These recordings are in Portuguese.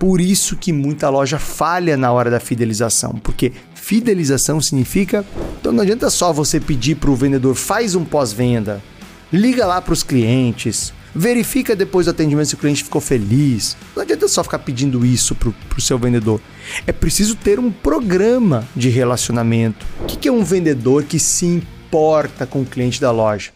Por isso que muita loja falha na hora da fidelização, porque fidelização significa, então não adianta só você pedir para o vendedor faz um pós-venda, liga lá para os clientes, verifica depois do atendimento se o cliente ficou feliz. Não adianta só ficar pedindo isso para o seu vendedor. É preciso ter um programa de relacionamento. O que é um vendedor que se importa com o cliente da loja?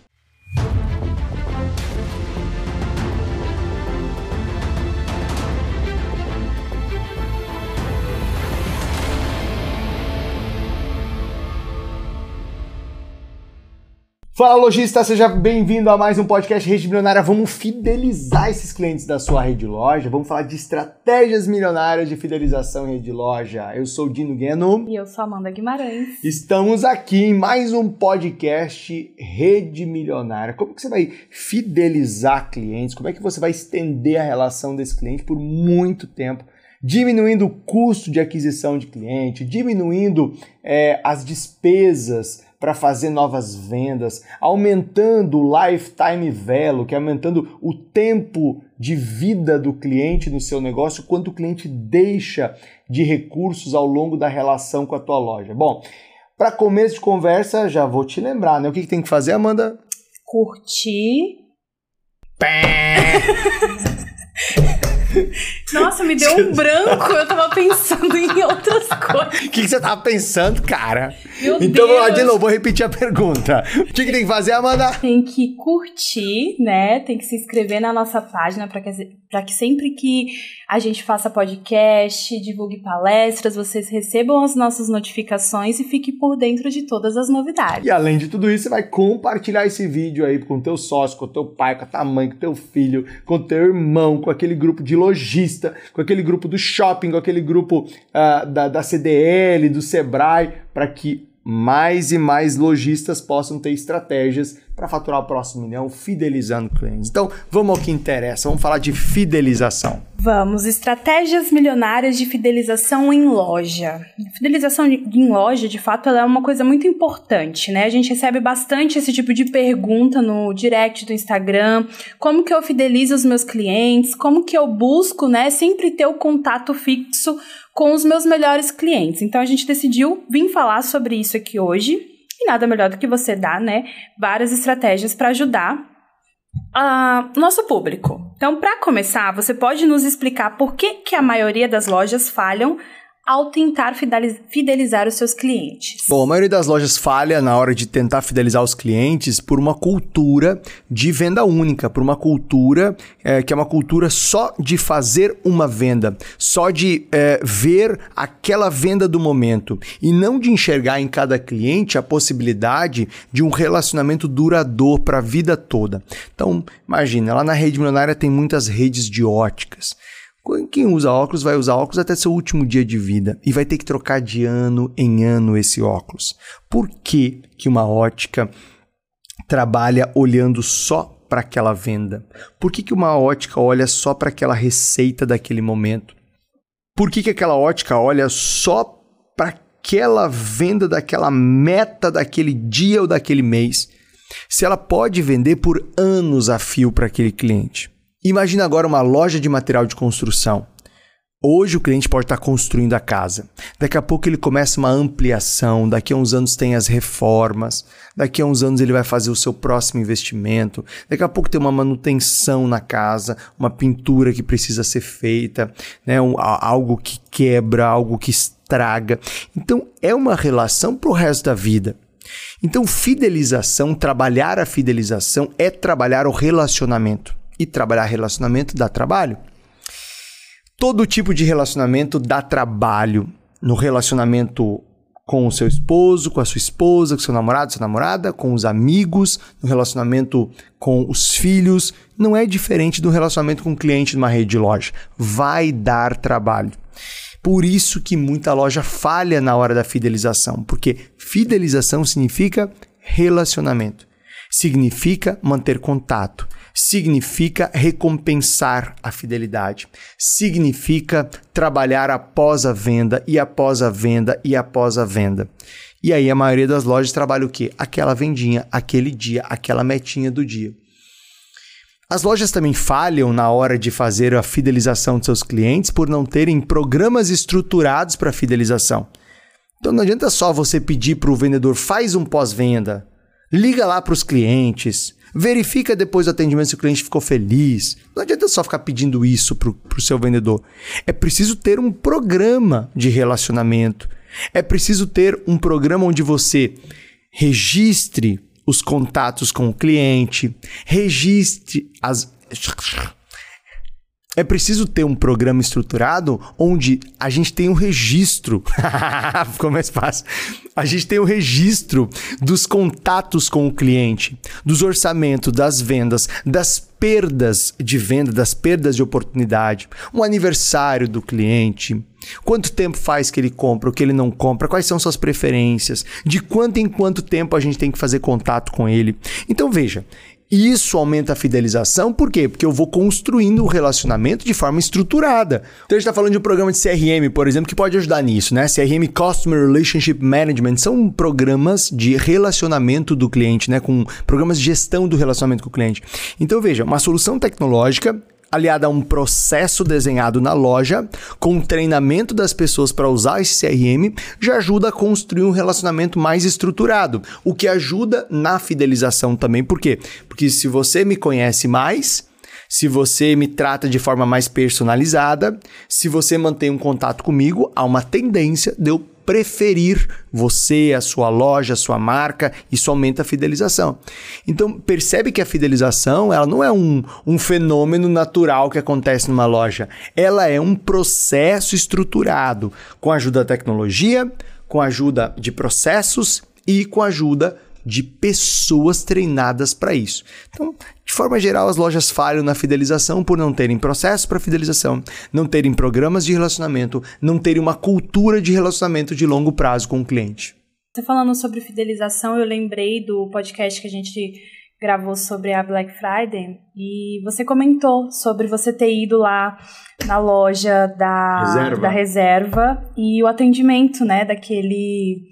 Fala lojista, seja bem-vindo a mais um podcast Rede Milionária. Vamos fidelizar esses clientes da sua rede loja. Vamos falar de estratégias milionárias de fidelização em rede loja. Eu sou o Dino Gueno. E eu sou a Amanda Guimarães. Estamos aqui em mais um podcast Rede Milionária. Como que você vai fidelizar clientes? Como é que você vai estender a relação desse cliente por muito tempo? Diminuindo o custo de aquisição de cliente, diminuindo é, as despesas para fazer novas vendas, aumentando o lifetime value, que é aumentando o tempo de vida do cliente no seu negócio, quanto o cliente deixa de recursos ao longo da relação com a tua loja. Bom, para começo de conversa, já vou te lembrar, né? O que, que tem que fazer, Amanda? Curtir. Nossa, me deu um branco. Eu tava pensando em outras coisas. O que, que, você tava pensando, cara? Meu então, Deus. de novo, vou repetir a pergunta. O que, que, tem que fazer, Amanda? Tem que curtir, né? Tem que se inscrever na nossa página para que, pra que sempre que a gente faça podcast, divulgue palestras, vocês recebam as nossas notificações e fique por dentro de todas as novidades. E além de tudo isso, você vai compartilhar esse vídeo aí com o teu sócio, com o teu pai, com a tua mãe, com o teu filho, com o teu irmão, com aquele grupo de lojista, com aquele grupo do shopping, com aquele grupo uh, da, da CDL, do Sebrae, para que mais e mais lojistas possam ter estratégias para faturar o próximo milhão, fidelizando clientes. Então, vamos ao que interessa, vamos falar de fidelização. Vamos, estratégias milionárias de fidelização em loja. Fidelização em loja, de fato, ela é uma coisa muito importante, né? A gente recebe bastante esse tipo de pergunta no direct do Instagram, como que eu fidelizo os meus clientes, como que eu busco, né, sempre ter o contato fixo com os meus melhores clientes. Então a gente decidiu vir falar sobre isso aqui hoje. E nada melhor do que você dar, né, várias estratégias para ajudar uh, nosso público. Então, para começar, você pode nos explicar por que, que a maioria das lojas falham ao tentar fidelizar os seus clientes? Bom, a maioria das lojas falha na hora de tentar fidelizar os clientes por uma cultura de venda única, por uma cultura é, que é uma cultura só de fazer uma venda, só de é, ver aquela venda do momento e não de enxergar em cada cliente a possibilidade de um relacionamento duradouro para a vida toda. Então, imagina, lá na rede milionária tem muitas redes de óticas. Quem usa óculos vai usar óculos até seu último dia de vida e vai ter que trocar de ano em ano esse óculos. Por que, que uma ótica trabalha olhando só para aquela venda? Por que, que uma ótica olha só para aquela receita daquele momento? Por que, que aquela ótica olha só para aquela venda daquela meta daquele dia ou daquele mês? Se ela pode vender por anos a fio para aquele cliente. Imagina agora uma loja de material de construção. Hoje o cliente pode estar construindo a casa. Daqui a pouco ele começa uma ampliação, daqui a uns anos tem as reformas, daqui a uns anos ele vai fazer o seu próximo investimento, daqui a pouco tem uma manutenção na casa, uma pintura que precisa ser feita, né? Um, algo que quebra, algo que estraga. Então é uma relação para o resto da vida. Então, fidelização, trabalhar a fidelização é trabalhar o relacionamento. E trabalhar relacionamento dá trabalho. Todo tipo de relacionamento dá trabalho. No relacionamento com o seu esposo, com a sua esposa, com seu namorado, sua namorada, com os amigos, no relacionamento com os filhos, não é diferente do relacionamento com o cliente numa rede de loja. Vai dar trabalho. Por isso que muita loja falha na hora da fidelização, porque fidelização significa relacionamento. Significa manter contato, significa recompensar a fidelidade, significa trabalhar após a venda e após a venda e após a venda. E aí a maioria das lojas trabalha o quê? Aquela vendinha, aquele dia, aquela metinha do dia. As lojas também falham na hora de fazer a fidelização de seus clientes por não terem programas estruturados para fidelização. Então não adianta só você pedir para o vendedor faz um pós-venda, liga lá para os clientes, verifica depois do atendimento se o cliente ficou feliz. Não adianta só ficar pedindo isso para o seu vendedor. É preciso ter um programa de relacionamento. É preciso ter um programa onde você registre os contatos com o cliente, registre as. É preciso ter um programa estruturado onde a gente tem um registro. Ficou mais fácil. A gente tem o um registro dos contatos com o cliente, dos orçamentos, das vendas, das perdas de venda, das perdas de oportunidade, um aniversário do cliente, quanto tempo faz que ele compra, o que ele não compra, quais são suas preferências, de quanto em quanto tempo a gente tem que fazer contato com ele. Então veja, isso aumenta a fidelização, por quê? Porque eu vou construindo o um relacionamento de forma estruturada. Então a gente está falando de um programa de CRM, por exemplo, que pode ajudar nisso, né? CRM Customer Relationship Management são programas de relacionamento do cliente, né? Com programas de gestão do relacionamento com o cliente. Então veja, uma solução tecnológica aliada a um processo desenhado na loja, com treinamento das pessoas para usar esse CRM, já ajuda a construir um relacionamento mais estruturado, o que ajuda na fidelização também. Por quê? Porque se você me conhece mais, se você me trata de forma mais personalizada, se você mantém um contato comigo, há uma tendência de eu preferir você, a sua loja, a sua marca, isso aumenta a fidelização. Então, percebe que a fidelização ela não é um, um fenômeno natural que acontece numa loja. Ela é um processo estruturado com a ajuda da tecnologia, com a ajuda de processos e com a ajuda de pessoas treinadas para isso. Então, de forma geral, as lojas falham na fidelização por não terem processo para fidelização, não terem programas de relacionamento, não terem uma cultura de relacionamento de longo prazo com o cliente. Você falando sobre fidelização, eu lembrei do podcast que a gente gravou sobre a Black Friday e você comentou sobre você ter ido lá na loja da reserva, da reserva e o atendimento, né, daquele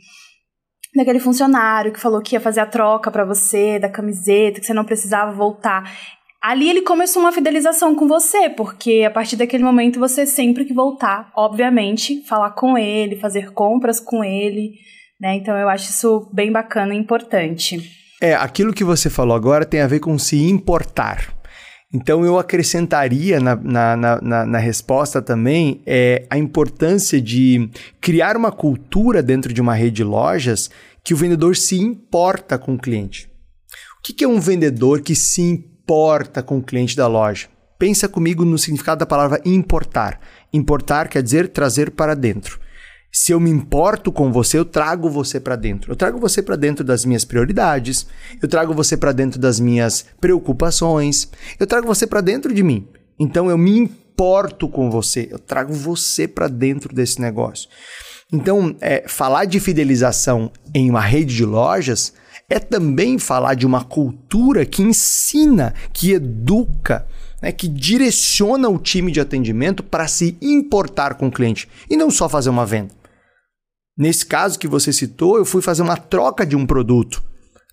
daquele funcionário que falou que ia fazer a troca para você da camiseta, que você não precisava voltar. Ali ele começou uma fidelização com você, porque a partir daquele momento você sempre que voltar, obviamente, falar com ele, fazer compras com ele, né? Então eu acho isso bem bacana e importante. É, aquilo que você falou agora tem a ver com se importar. Então eu acrescentaria na, na, na, na, resposta também é, a importância de criar uma cultura dentro de uma rede de lojas que o vendedor se importa com o cliente. O que, que é um vendedor que se importa com o cliente da loja? Pensa comigo no significado da palavra importar. Importar quer dizer trazer para dentro. Se eu me importo com você, eu trago você para dentro. Eu trago você para dentro das minhas prioridades, eu trago você para dentro das minhas preocupações, eu trago você para dentro de mim. Então eu me importo com você, eu trago você para dentro desse negócio. Então, é, falar de fidelização em uma rede de lojas é também falar de uma cultura que ensina, que educa, né, que direciona o time de atendimento para se importar com o cliente e não só fazer uma venda. Nesse caso que você citou, eu fui fazer uma troca de um produto.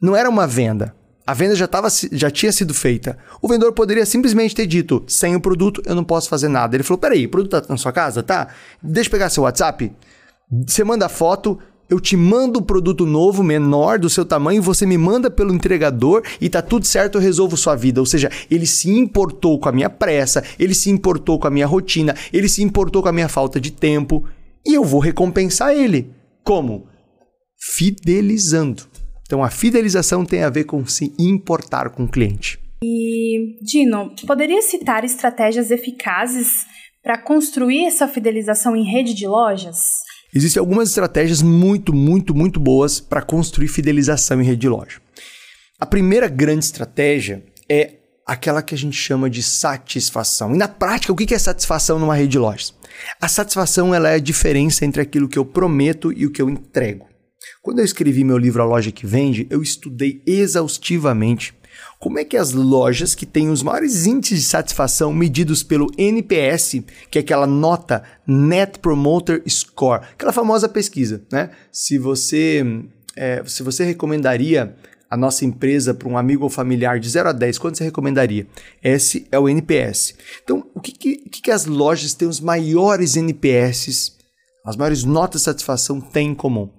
Não era uma venda. A venda já, tava, já tinha sido feita. O vendedor poderia simplesmente ter dito: sem o produto eu não posso fazer nada. Ele falou: peraí, o produto está na sua casa? Tá. Deixa eu pegar seu WhatsApp. Você manda a foto, eu te mando o um produto novo, menor do seu tamanho, você me manda pelo entregador e tá tudo certo, eu resolvo sua vida. Ou seja, ele se importou com a minha pressa, ele se importou com a minha rotina, ele se importou com a minha falta de tempo e eu vou recompensar ele. Como? Fidelizando. Então a fidelização tem a ver com se importar com o cliente. E, Dino, poderia citar estratégias eficazes para construir essa fidelização em rede de lojas? Existem algumas estratégias muito, muito, muito boas para construir fidelização em rede de loja. A primeira grande estratégia é aquela que a gente chama de satisfação. E na prática, o que é satisfação numa rede de lojas? A satisfação ela é a diferença entre aquilo que eu prometo e o que eu entrego. Quando eu escrevi meu livro A Loja que Vende, eu estudei exaustivamente como é que as lojas que têm os maiores índices de satisfação medidos pelo NPS, que é aquela nota Net Promoter Score, aquela famosa pesquisa, né? Se você, é, se você recomendaria a nossa empresa para um amigo ou familiar de 0 a 10, quanto você recomendaria? Esse é o NPS. Então, o que, que, que as lojas têm os maiores NPS, as maiores notas de satisfação têm em comum?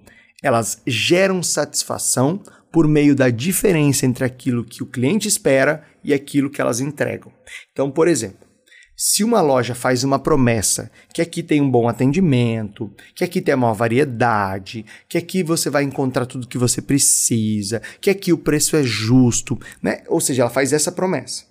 Elas geram satisfação por meio da diferença entre aquilo que o cliente espera e aquilo que elas entregam. Então, por exemplo, se uma loja faz uma promessa que aqui tem um bom atendimento, que aqui tem uma variedade, que aqui você vai encontrar tudo que você precisa, que aqui o preço é justo, né? Ou seja, ela faz essa promessa.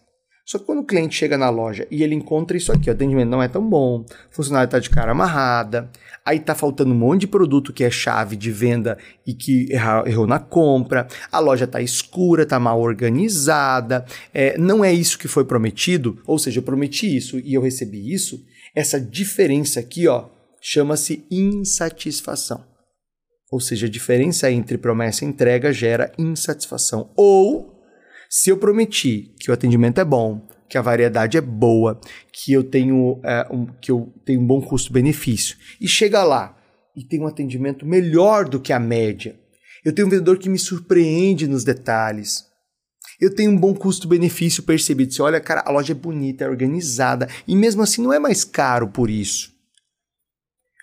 Só que quando o cliente chega na loja e ele encontra isso aqui, o atendimento não é tão bom, o funcionário está de cara amarrada, aí está faltando um monte de produto que é chave de venda e que errou na compra, a loja está escura, está mal organizada, é, não é isso que foi prometido, ou seja, eu prometi isso e eu recebi isso, essa diferença aqui ó, chama-se insatisfação. Ou seja, a diferença entre promessa e entrega gera insatisfação. Ou se eu prometi que o atendimento é bom, que a variedade é boa, que eu tenho, é, um, que eu tenho um bom custo-benefício, e chega lá e tem um atendimento melhor do que a média, eu tenho um vendedor que me surpreende nos detalhes, eu tenho um bom custo-benefício percebido. Você olha, cara, a loja é bonita, é organizada, e mesmo assim não é mais caro por isso.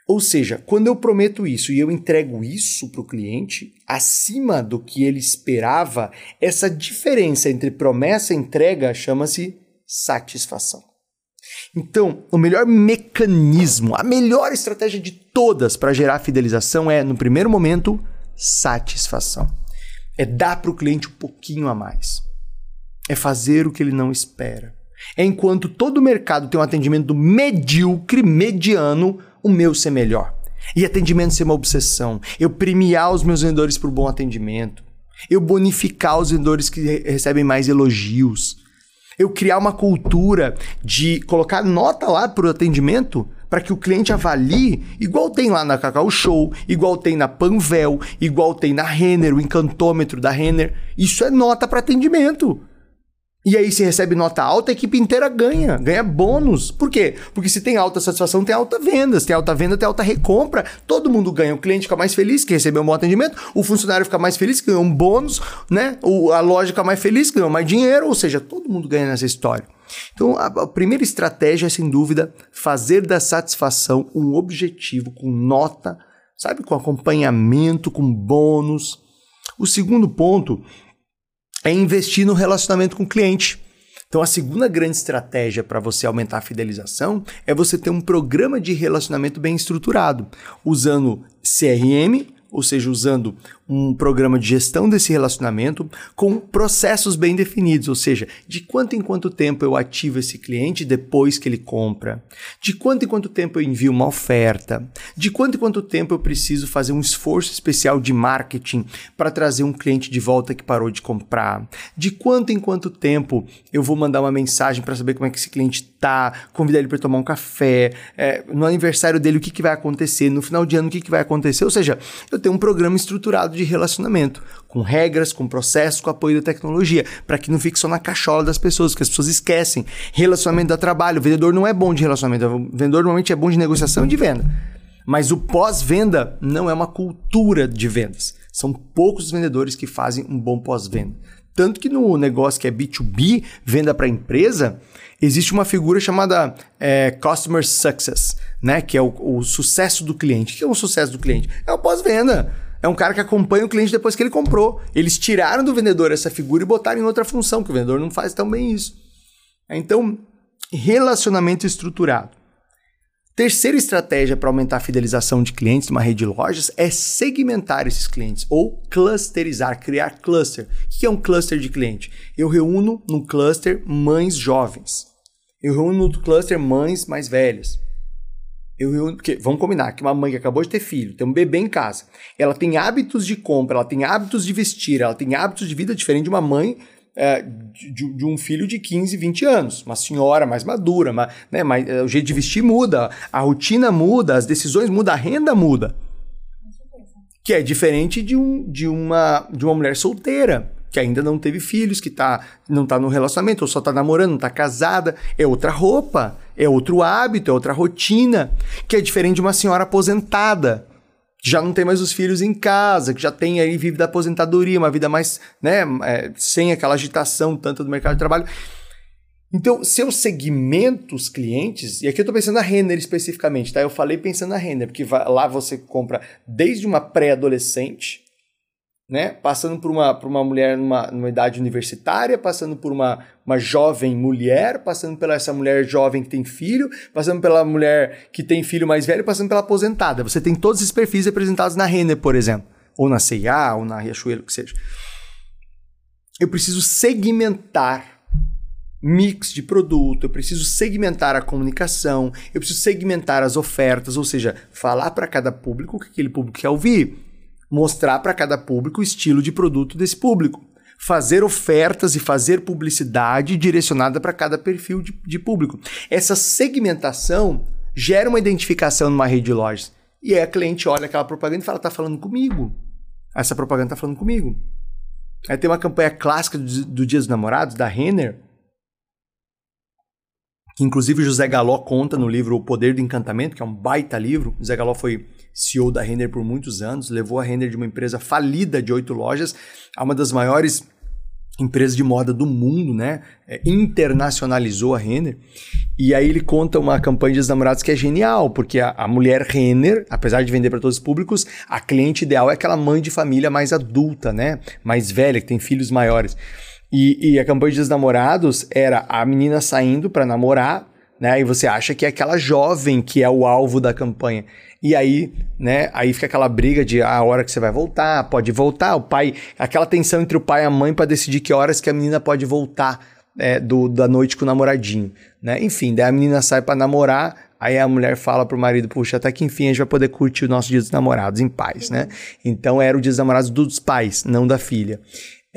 Ou seja, quando eu prometo isso e eu entrego isso para o cliente, acima do que ele esperava, essa diferença entre promessa e entrega chama-se satisfação. Então, o melhor mecanismo, a melhor estratégia de todas para gerar fidelização é, no primeiro momento, satisfação. É dar para o cliente um pouquinho a mais. É fazer o que ele não espera. É enquanto todo o mercado tem um atendimento medíocre, mediano, o meu ser melhor. E atendimento ser uma obsessão. Eu premiar os meus vendedores por bom atendimento. Eu bonificar os vendedores que recebem mais elogios. Eu criar uma cultura de colocar nota lá para o atendimento para que o cliente avalie, igual tem lá na Cacau Show, igual tem na Panvel, igual tem na Renner, o encantômetro da Renner. Isso é nota para atendimento. E aí, se recebe nota alta, a equipe inteira ganha, ganha bônus. Por quê? Porque se tem alta satisfação, tem alta venda. Se tem alta venda, tem alta recompra. Todo mundo ganha. O cliente fica mais feliz que recebeu um bom atendimento, o funcionário fica mais feliz que ganhou um bônus, né? O, a loja fica mais feliz que ganhou mais dinheiro, ou seja, todo mundo ganha nessa história. Então, a, a primeira estratégia é, sem dúvida, fazer da satisfação um objetivo com nota, sabe? Com acompanhamento, com bônus. O segundo ponto é investir no relacionamento com o cliente. Então, a segunda grande estratégia para você aumentar a fidelização é você ter um programa de relacionamento bem estruturado, usando CRM, ou seja, usando um programa de gestão desse relacionamento com processos bem definidos, ou seja, de quanto em quanto tempo eu ativo esse cliente depois que ele compra, de quanto em quanto tempo eu envio uma oferta, de quanto em quanto tempo eu preciso fazer um esforço especial de marketing para trazer um cliente de volta que parou de comprar, de quanto em quanto tempo eu vou mandar uma mensagem para saber como é que esse cliente tá, convidar ele para tomar um café, é, no aniversário dele o que, que vai acontecer, no final de ano o que, que vai acontecer, ou seja, eu tenho um programa estruturado de relacionamento, com regras, com processos, com apoio da tecnologia, para que não fique só na cachola das pessoas, que as pessoas esquecem. Relacionamento dá trabalho, o vendedor não é bom de relacionamento, o vendedor normalmente é bom de negociação e de venda. Mas o pós-venda não é uma cultura de vendas. São poucos os vendedores que fazem um bom pós-venda. Tanto que no negócio que é B2B, venda para empresa, existe uma figura chamada é, Customer Success, né? que é o, o sucesso do cliente. O que é o sucesso do cliente? É o pós-venda. É um cara que acompanha o cliente depois que ele comprou. Eles tiraram do vendedor essa figura e botaram em outra função, que o vendedor não faz tão bem isso. Então, relacionamento estruturado. Terceira estratégia para aumentar a fidelização de clientes numa rede de lojas é segmentar esses clientes ou clusterizar, criar cluster. O que é um cluster de cliente? Eu reúno num cluster mães jovens. Eu reúno no cluster mães mais velhas. Eu, eu, porque, vamos combinar que uma mãe que acabou de ter filho, tem um bebê em casa, ela tem hábitos de compra, ela tem hábitos de vestir, ela tem hábitos de vida diferente de uma mãe é, de, de, um filho de 15, 20 anos. Uma senhora mais madura, uma, né, mais, é, o jeito de vestir muda, a rotina muda, as decisões mudam, a renda muda. Que é diferente de, um, de, uma, de uma mulher solteira que ainda não teve filhos, que tá, não está no relacionamento, ou só está namorando, não está casada, é outra roupa, é outro hábito, é outra rotina, que é diferente de uma senhora aposentada, que já não tem mais os filhos em casa, que já tem aí, vive da aposentadoria, uma vida mais, né, é, sem aquela agitação tanto do mercado de trabalho. Então, se eu segmento os clientes, e aqui eu estou pensando na Renner especificamente, tá? Eu falei pensando na Renner, porque lá você compra desde uma pré-adolescente, né? Passando por uma, por uma mulher numa, numa idade universitária, passando por uma, uma jovem mulher, passando pela essa mulher jovem que tem filho, passando pela mulher que tem filho mais velho, passando pela aposentada. Você tem todos esses perfis representados na Renner, por exemplo, ou na C&A, ou na Riachuelo, que seja. Eu preciso segmentar mix de produto, eu preciso segmentar a comunicação, eu preciso segmentar as ofertas, ou seja, falar para cada público o que aquele público quer ouvir, mostrar para cada público o estilo de produto desse público, fazer ofertas e fazer publicidade direcionada para cada perfil de, de público. Essa segmentação gera uma identificação numa rede de lojas. E aí a cliente olha aquela propaganda e fala: tá falando comigo. Essa propaganda tá falando comigo. Aí tem uma campanha clássica do, do Dia dos Namorados, da Renner, que inclusive José Galó conta no livro O Poder do Encantamento, que é um baita livro. José Galó foi CEO da Render por muitos anos, levou a Render de uma empresa falida de oito lojas a uma das maiores empresas de moda do mundo, né? É, internacionalizou a Renner. E aí ele conta uma campanha de namorados que é genial, porque a, a mulher Renner, apesar de vender para todos os públicos, a cliente ideal é aquela mãe de família mais adulta, né? Mais velha, que tem filhos maiores. E, e a campanha dos namorados era a menina saindo para namorar, né? E você acha que é aquela jovem que é o alvo da campanha. E aí, né? Aí fica aquela briga de ah, a hora que você vai voltar, pode voltar. O pai, aquela tensão entre o pai e a mãe para decidir que horas que a menina pode voltar é, do, da noite com o namoradinho, né? Enfim, daí a menina sai para namorar. Aí a mulher fala pro marido, puxa, até que enfim a gente vai poder curtir o nosso dia dos namorados em paz, né? Então era o dia dos namorados dos pais, não da filha.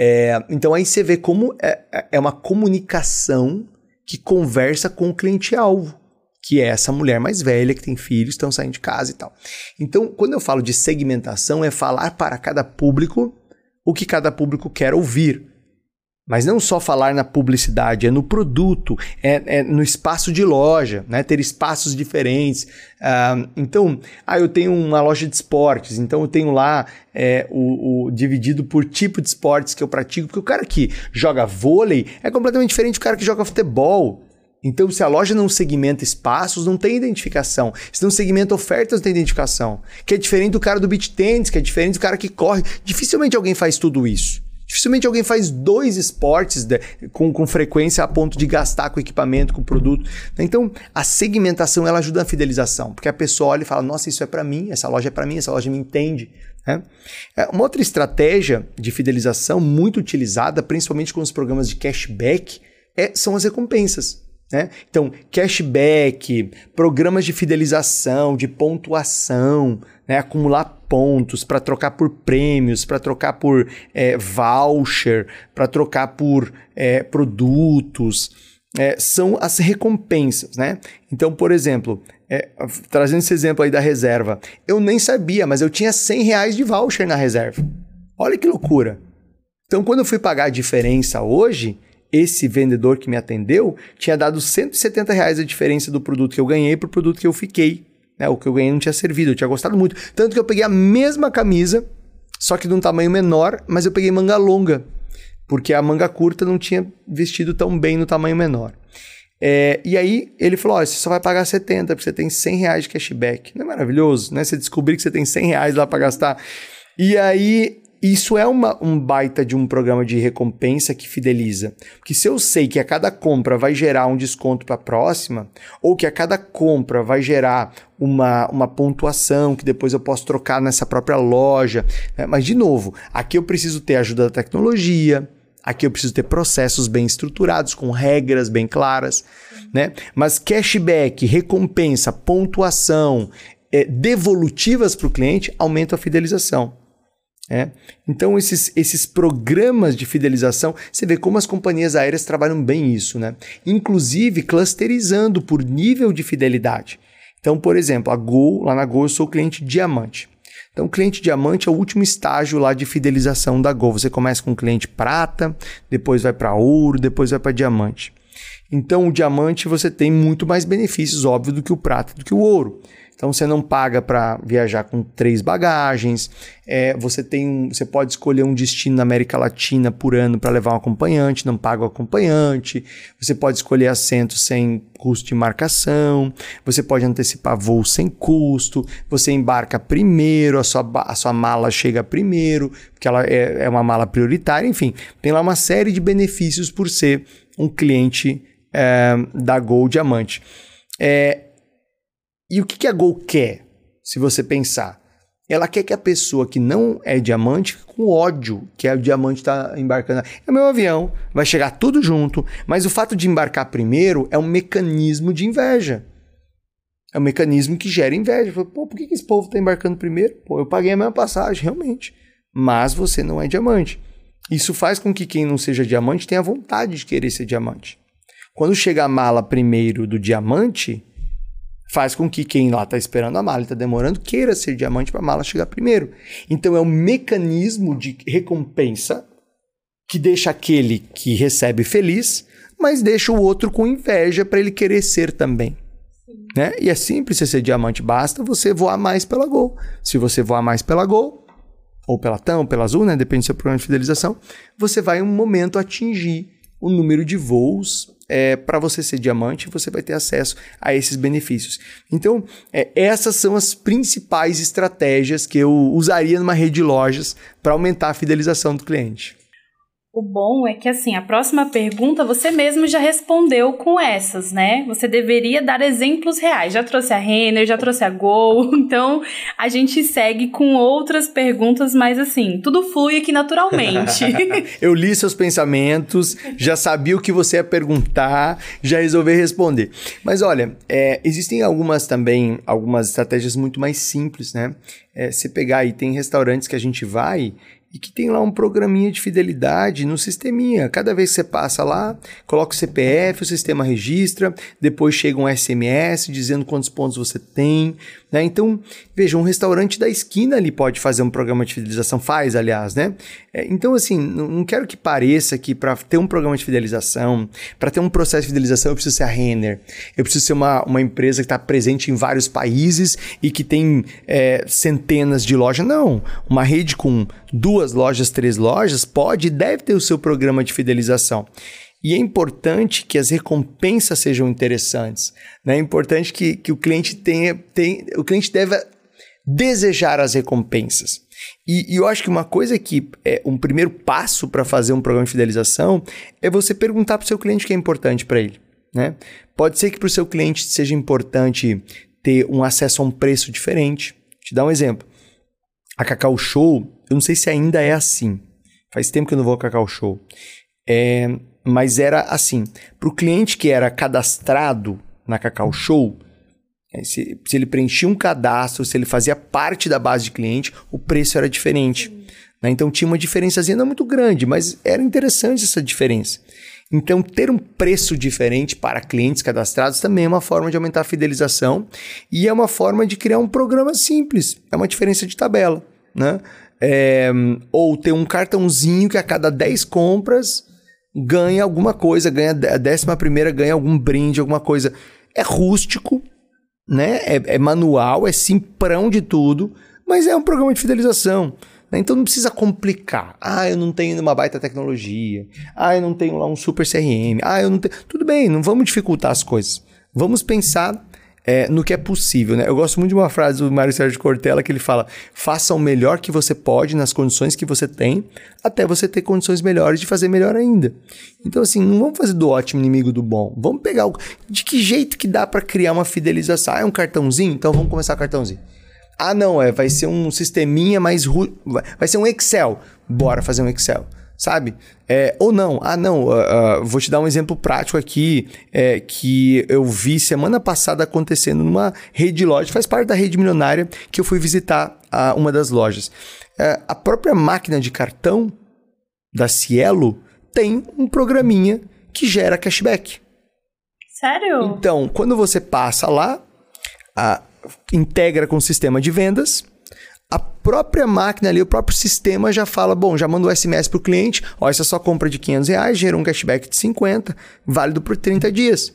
É, então aí você vê como é, é, é uma comunicação que conversa com o cliente-alvo, que é essa mulher mais velha que tem filhos, estão saindo de casa e tal. Então, quando eu falo de segmentação, é falar para cada público o que cada público quer ouvir. Mas não só falar na publicidade, é no produto, é, é no espaço de loja, né? ter espaços diferentes. Uh, então, ah, eu tenho uma loja de esportes, então eu tenho lá é, o, o, dividido por tipo de esportes que eu pratico, porque o cara que joga vôlei é completamente diferente do cara que joga futebol. Então, se a loja não segmenta espaços, não tem identificação. Se não segmenta ofertas, não tem identificação. Que é diferente do cara do beat tennis, que é diferente do cara que corre. Dificilmente alguém faz tudo isso. Dificilmente alguém faz dois esportes de, com, com frequência a ponto de gastar com equipamento, com produto. Então, a segmentação ela ajuda na fidelização, porque a pessoa olha e fala: Nossa, isso é para mim, essa loja é para mim, essa loja me entende. Né? É, uma outra estratégia de fidelização muito utilizada, principalmente com os programas de cashback, é, são as recompensas. Né? Então, cashback, programas de fidelização, de pontuação, né? acumular pontos para trocar por prêmios, para trocar por é, voucher, para trocar por é, produtos. É, são as recompensas, né? Então, por exemplo, é, trazendo esse exemplo aí da reserva, eu nem sabia, mas eu tinha 100 reais de voucher na reserva. Olha que loucura. Então, quando eu fui pagar a diferença hoje, esse vendedor que me atendeu tinha dado 170 reais a diferença do produto que eu ganhei para o produto que eu fiquei. Né? O que eu ganhei não tinha servido, eu tinha gostado muito. Tanto que eu peguei a mesma camisa, só que de um tamanho menor, mas eu peguei manga longa, porque a manga curta não tinha vestido tão bem no tamanho menor. É, e aí ele falou: oh, você só vai pagar 70, porque você tem 100 reais de cashback. Não é maravilhoso, né? Você descobrir que você tem 100 reais lá para gastar. E aí isso é uma, um baita de um programa de recompensa que fideliza. Porque se eu sei que a cada compra vai gerar um desconto para a próxima, ou que a cada compra vai gerar uma, uma pontuação que depois eu posso trocar nessa própria loja. Né? Mas, de novo, aqui eu preciso ter ajuda da tecnologia, aqui eu preciso ter processos bem estruturados, com regras bem claras. Né? Mas cashback, recompensa, pontuação, é, devolutivas para o cliente aumentam a fidelização. É. Então, esses, esses programas de fidelização, você vê como as companhias aéreas trabalham bem isso, né? Inclusive clusterizando por nível de fidelidade. Então, por exemplo, a Gol, lá na Gol eu sou cliente diamante. Então, cliente diamante é o último estágio lá de fidelização da Gol. Você começa com cliente prata, depois vai para ouro, depois vai para diamante. Então, o diamante você tem muito mais benefícios, óbvio, do que o prata, do que o ouro. Então você não paga para viajar com três bagagens. É, você tem, você pode escolher um destino na América Latina por ano para levar um acompanhante, não paga o acompanhante. Você pode escolher assento sem custo de marcação. Você pode antecipar voo sem custo. Você embarca primeiro, a sua, a sua mala chega primeiro, porque ela é, é uma mala prioritária. Enfim, tem lá uma série de benefícios por ser um cliente é, da Gol Diamante. É, e o que, a Gol quer, se você pensar? Ela quer que a pessoa que não é diamante fique com ódio que o diamante está embarcando. É o meu avião, vai chegar tudo junto, mas o fato de embarcar primeiro é um mecanismo de inveja. É um mecanismo que gera inveja. Pô, por que esse povo está embarcando primeiro? Pô, eu paguei a mesma passagem, realmente. Mas você não é diamante. Isso faz com que quem não seja diamante tenha vontade de querer ser diamante. Quando chega a mala primeiro do diamante, faz com que quem lá está esperando a mala e está demorando queira ser diamante para a mala chegar primeiro. Então é um mecanismo de recompensa que deixa aquele que recebe feliz, mas deixa o outro com inveja para ele querer ser também. Né? E é simples você ser diamante, basta você voar mais pela Gol. Se você voar mais pela Gol, ou pela TAM, ou pela Azul, né? depende do seu programa de fidelização, você vai em um momento atingir o número de voos é, para você ser diamante, você vai ter acesso a esses benefícios. Então, é, essas são as principais estratégias que eu usaria numa rede de lojas para aumentar a fidelização do cliente. O bom é que, assim, a próxima pergunta você mesmo já respondeu com essas, né? Você deveria dar exemplos reais. Já trouxe a Renner, já trouxe a Gol. Então, a gente segue com outras perguntas, mas, assim, tudo flui aqui naturalmente. Eu li seus pensamentos, já sabia o que você ia perguntar, já resolvi responder. Mas, olha, é, existem algumas também, algumas estratégias muito mais simples, né? É, você pegar aí, tem restaurantes que a gente vai e que tem lá um programinha de fidelidade no sisteminha. Cada vez que você passa lá, coloca o CPF, o sistema registra, depois chega um SMS dizendo quantos pontos você tem. Né? Então, veja, um restaurante da esquina ali pode fazer um programa de fidelização, faz, aliás, né? É, então, assim, não quero que pareça que para ter um programa de fidelização, para ter um processo de fidelização, eu preciso ser a Renner, eu preciso ser uma, uma empresa que está presente em vários países e que tem é, centenas de lojas. Não, uma rede com duas lojas, três lojas, pode e deve ter o seu programa de fidelização. E é importante que as recompensas sejam interessantes. Né? É importante que, que o cliente tenha, tenha. O cliente deve desejar as recompensas. E, e, eu acho que uma coisa que é um primeiro passo para fazer um programa de fidelização é você perguntar para o seu cliente o que é importante para ele. Né? Pode ser que para o seu cliente seja importante ter um acesso a um preço diferente. Te dar um exemplo. A Cacau Show eu não sei se ainda é assim. Faz tempo que eu não vou ao Cacau Show. É, mas era assim. Para o cliente que era cadastrado na Cacau Show, é, se, se, ele preenchia um cadastro, se ele fazia parte da base de cliente, o preço era diferente. Né? Então tinha uma diferençazinha não muito grande, mas era interessante essa diferença. Então, ter um preço diferente para clientes cadastrados também é uma forma de aumentar a fidelização e é uma forma de criar um programa simples. É uma diferença de tabela. Né? É, ou ter um cartãozinho que a cada 10 compras ganha alguma coisa, ganha a décima primeira ganha algum brinde, alguma coisa. É rústico, né? É, é manual, é simprão de tudo, mas é um programa de fidelização. Né? Então não precisa complicar. Ah, eu não tenho uma baita tecnologia. Ah, eu não tenho lá um super CRM. Ah, eu não tenho. Tudo bem, não vamos dificultar as coisas. Vamos pensar é, no que é possível. Né? Eu gosto muito de uma frase do Mário Sérgio Cortella que ele fala: faça o melhor que você pode nas condições que você tem, até você ter condições melhores de fazer melhor ainda. Então, assim, não vamos fazer do ótimo inimigo do bom. Vamos pegar o... de que jeito que dá para criar uma fidelização. Ah, é um cartãozinho? Então vamos começar cartãozinho. Ah, não, é, vai ser um sisteminha mais. Ru... Vai ser um Excel. Bora fazer um Excel sabe? É, ou não, ah não, uh, uh, vou te dar um exemplo prático aqui é, que eu vi semana passada acontecendo numa rede de lojas, faz parte da rede milionária que eu fui visitar uh, uma das lojas. É, a própria máquina de cartão da Cielo tem um programinha que gera cashback. Sério? Então, quando você passa lá, integra com o sistema de vendas, a própria máquina ali, o próprio sistema já fala, bom, já mandou SMS para o cliente, ó, essa sua compra de 500 reais gerou um cashback de 50, válido por 30 dias.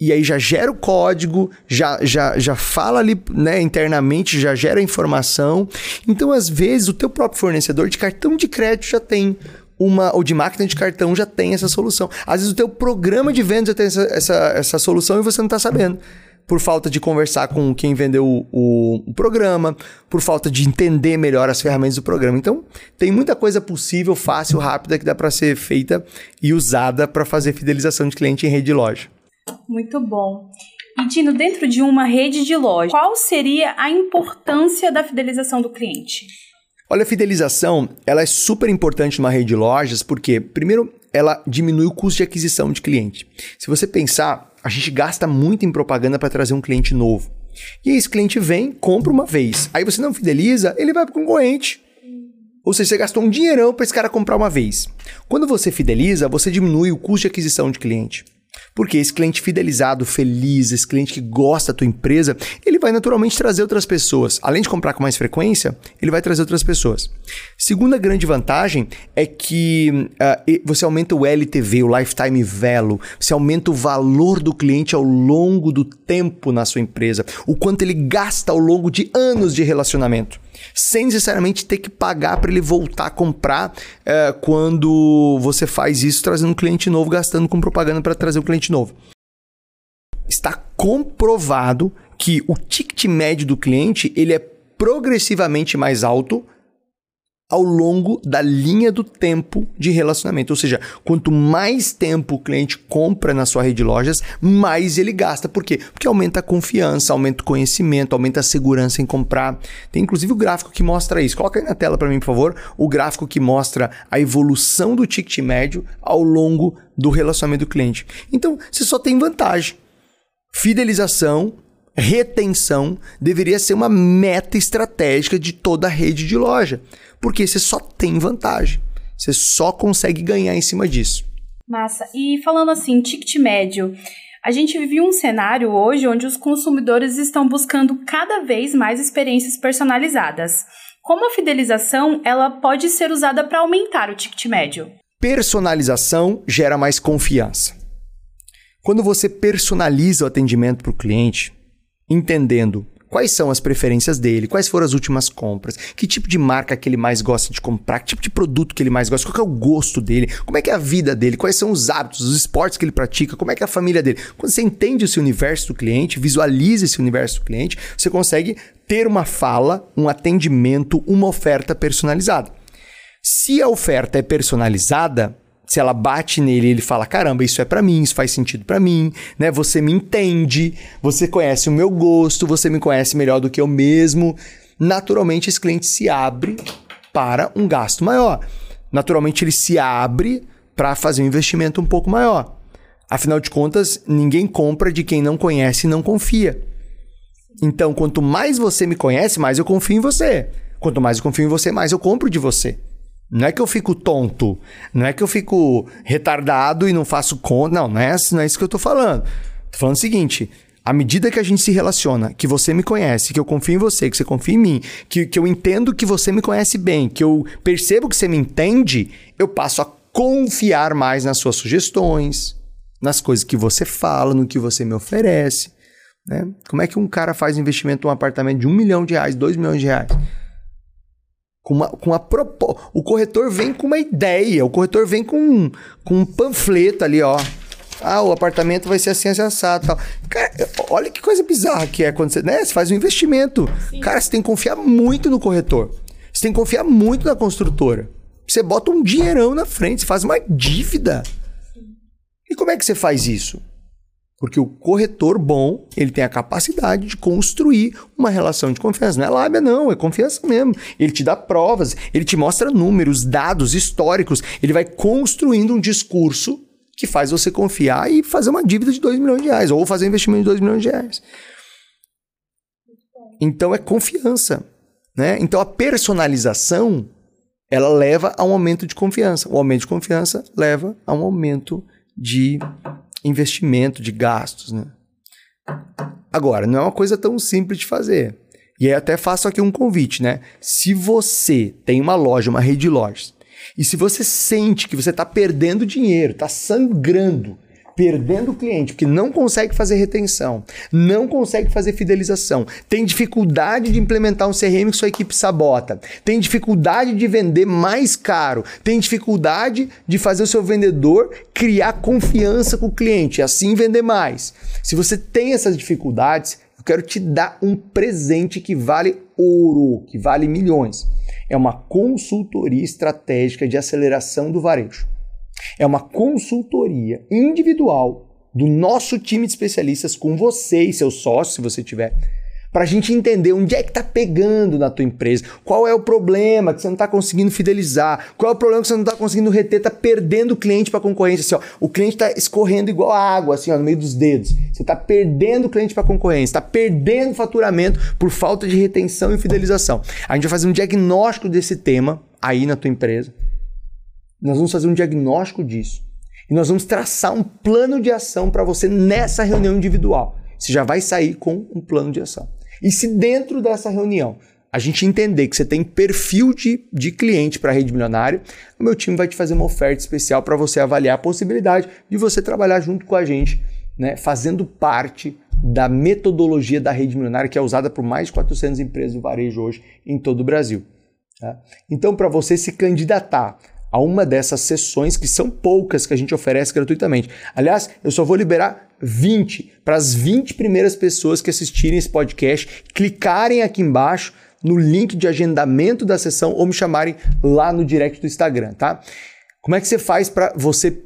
e aí já gera o código, já, já, já fala ali né, internamente, já gera informação. Então, às vezes, o teu próprio fornecedor de cartão de crédito já tem uma, ou de máquina de cartão já tem essa solução. Às vezes o teu programa de vendas já tem essa, essa, essa solução e você não está sabendo. Por falta de conversar com quem vendeu o, o, o, programa, por falta de entender melhor as ferramentas do programa. Então, tem muita coisa possível, fácil, rápida, que dá para ser feita e usada para fazer fidelização de cliente em rede de loja. Muito bom. E Dino, dentro de uma rede de loja, qual seria a importância da fidelização do cliente? Olha, a fidelização, ela é super importante numa rede de lojas, porque, primeiro, ela diminui o custo de aquisição de cliente. Se você pensar, a gente gasta muito em propaganda para trazer um cliente novo. E esse cliente vem, compra uma vez. Aí você não fideliza, ele vai para o concorrente. Ou seja, você gastou um dinheirão para esse cara comprar uma vez. Quando você fideliza, você diminui o custo de aquisição de cliente. Porque esse cliente fidelizado, feliz, esse cliente que gosta da tua empresa, ele vai naturalmente trazer outras pessoas. Além de comprar com mais frequência, ele vai trazer outras pessoas. Segunda grande vantagem é que uh, você aumenta o LTV, o Lifetime Value. Você aumenta o valor do cliente ao longo do tempo na sua empresa. O quanto ele gasta ao longo de anos de relacionamento sem necessariamente ter que pagar para ele voltar a comprar é, quando você faz isso trazendo um cliente novo, gastando com propaganda para trazer um cliente novo. Está comprovado que o ticket médio do cliente ele é progressivamente mais alto ao longo da linha do tempo de relacionamento. Ou seja, quanto mais tempo o cliente compra na sua rede de lojas, mais ele gasta. Por quê? Porque aumenta a confiança, aumenta o conhecimento, aumenta a segurança em comprar. Tem inclusive o gráfico que mostra isso. Coloca aí na tela para mim, por favor, o gráfico que mostra a evolução do ticket médio ao longo do relacionamento do cliente. Então, você só tem vantagem. Fidelização, retenção deveria ser uma meta estratégica de toda a rede de loja porque você só tem vantagem. Você só consegue ganhar em cima disso. Massa. E falando assim, ticket médio, a gente vive um cenário hoje onde os consumidores estão buscando cada vez mais experiências personalizadas. Como a fidelização, ela pode ser usada para aumentar o ticket médio? Personalização gera mais confiança. Quando você personaliza o atendimento para o cliente, entendendo quais são as preferências dele, quais foram as últimas compras, que tipo de marca que ele mais gosta de comprar, que tipo de produto que ele mais gosta, qual é o gosto dele, como é que é a vida dele, quais são os hábitos, os esportes que ele pratica, como é que é a família dele. Quando você entende esse universo do cliente, visualiza esse universo do cliente, você consegue ter uma fala, um atendimento, uma oferta personalizada. Se a oferta é personalizada, se ela bate nele, ele fala: "Caramba, isso é para mim, isso faz sentido para mim", né? Você me entende, você conhece o meu gosto, você me conhece melhor do que eu mesmo. Naturalmente esse cliente se abre para um gasto maior. Naturalmente ele se abre para fazer um investimento um pouco maior. Afinal de contas, ninguém compra de quem não conhece e não confia. Então, quanto mais você me conhece, mais eu confio em você. Quanto mais eu confio em você, mais eu compro de você. Não é que eu fico tonto, não é que eu fico retardado e não faço conta. Não, não é, não é isso que eu tô falando. Tô falando o seguinte: à medida que a gente se relaciona, que você me conhece, que eu confio em você, que você confia em mim, que, que eu entendo que você me conhece bem, que eu percebo que você me entende, eu passo a confiar mais nas suas sugestões, nas coisas que você fala, no que você me oferece. Né? Como é que um cara faz investimento em um apartamento de um milhão de reais, dois milhões de reais? Com uma, com uma propo... O corretor vem com uma ideia, o corretor vem com, com um panfleto ali, ó. Ah, o apartamento vai ser assim, assim, assado tal. Cara, olha que coisa bizarra que é quando você, né? Você faz um investimento. Sim. Cara, você tem que confiar muito no corretor. Você tem que confiar muito na construtora. Você bota um dinheirão na frente, você faz uma dívida. E como é que você faz isso? Porque o corretor bom, ele tem a capacidade de construir uma relação de confiança. Não é lábia, não, é confiança mesmo. Ele te dá provas, ele te mostra números, dados históricos. Ele vai construindo um discurso que faz você confiar e fazer uma dívida de 2 milhões de reais, ou fazer um investimento de 2 milhões de reais. Então é confiança. Né? Então a personalização ela leva a um aumento de confiança. O aumento de confiança leva a um aumento de investimento, de gastos, né? Agora, não é uma coisa tão simples de fazer. E aí até faço aqui um convite, né? Se você tem uma loja, uma rede de lojas, e se você sente que você está perdendo dinheiro, está sangrando perdendo o cliente, porque não consegue fazer retenção, não consegue fazer fidelização, tem dificuldade de implementar um CRM que sua equipe sabota, tem dificuldade de vender mais caro, tem dificuldade de fazer o seu vendedor criar confiança com o cliente e assim vender mais. Se você tem essas dificuldades, eu quero te dar um presente que vale ouro, que vale milhões. É uma consultoria estratégica de aceleração do varejo. É uma consultoria individual do nosso time de especialistas com você e seu sócio, se você tiver, para a gente entender onde é que está pegando na tua empresa, qual é o problema que você não está conseguindo fidelizar, qual é o problema que você não está conseguindo reter, está perdendo cliente para concorrência. Assim, ó, o cliente está escorrendo igual água, assim, ó, no meio dos dedos. Você está perdendo cliente para concorrência, está perdendo faturamento por falta de retenção e fidelização. A gente vai fazer um diagnóstico desse tema aí na tua empresa nós vamos fazer um diagnóstico disso. E nós vamos traçar um plano de ação para você nessa reunião individual. Você já vai sair com um plano de ação. E se dentro dessa reunião a gente entender que você tem perfil de, de cliente para a rede milionária, o meu time vai te fazer uma oferta especial para você avaliar a possibilidade de você trabalhar junto com a gente, né, fazendo parte da metodologia da rede milionária que é usada por mais de 400 empresas do varejo hoje em todo o Brasil. Tá? Então, para você se candidatar a uma dessas sessões, que são poucas que a gente oferece gratuitamente. Aliás, eu só vou liberar 20 para as 20 primeiras pessoas que assistirem esse podcast, clicarem aqui embaixo no link de agendamento da sessão ou me chamarem lá no direct do Instagram, tá? Como é que você faz para você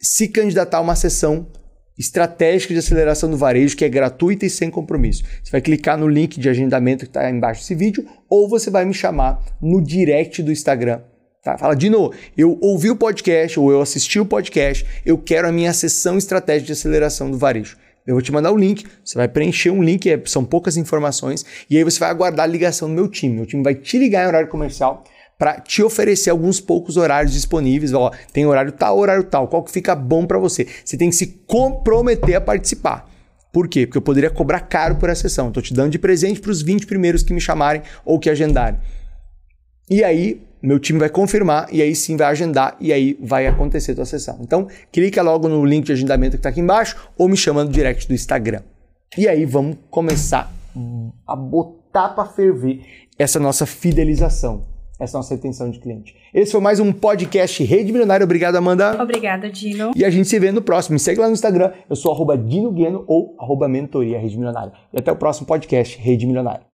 se candidatar a uma sessão estratégica de aceleração do varejo que é gratuita e sem compromisso? Você vai clicar no link de agendamento que está embaixo desse vídeo ou você vai me chamar no direct do Instagram Tá? Fala, Dino, eu ouvi o podcast ou eu assisti o podcast, eu quero a minha sessão estratégica de aceleração do varejo. Eu vou te mandar o link, você vai preencher um link, é, são poucas informações, e aí você vai aguardar a ligação do meu time. Meu time vai te ligar em horário comercial para te oferecer alguns poucos horários disponíveis. Ó, tem horário tal, horário tal, qual que fica bom para você. Você tem que se comprometer a participar. Por quê? Porque eu poderia cobrar caro por essa sessão. Estou te dando de presente para os 20 primeiros que me chamarem ou que agendarem. E aí, meu time vai confirmar e aí sim vai agendar e aí vai acontecer a tua sessão. Então, clica logo no link de agendamento que está aqui embaixo ou me chamando direct do Instagram. E aí vamos começar a botar para ferver essa nossa fidelização, essa nossa retenção de cliente. Esse foi mais um podcast Rede Milionária. Obrigado, Amanda. Obrigada, Dino. E a gente se vê no próximo. Me segue lá no Instagram. Eu sou arroba Dino Gueno ou arroba Mentoria Rede Milionária. E até o próximo podcast Rede Milionária.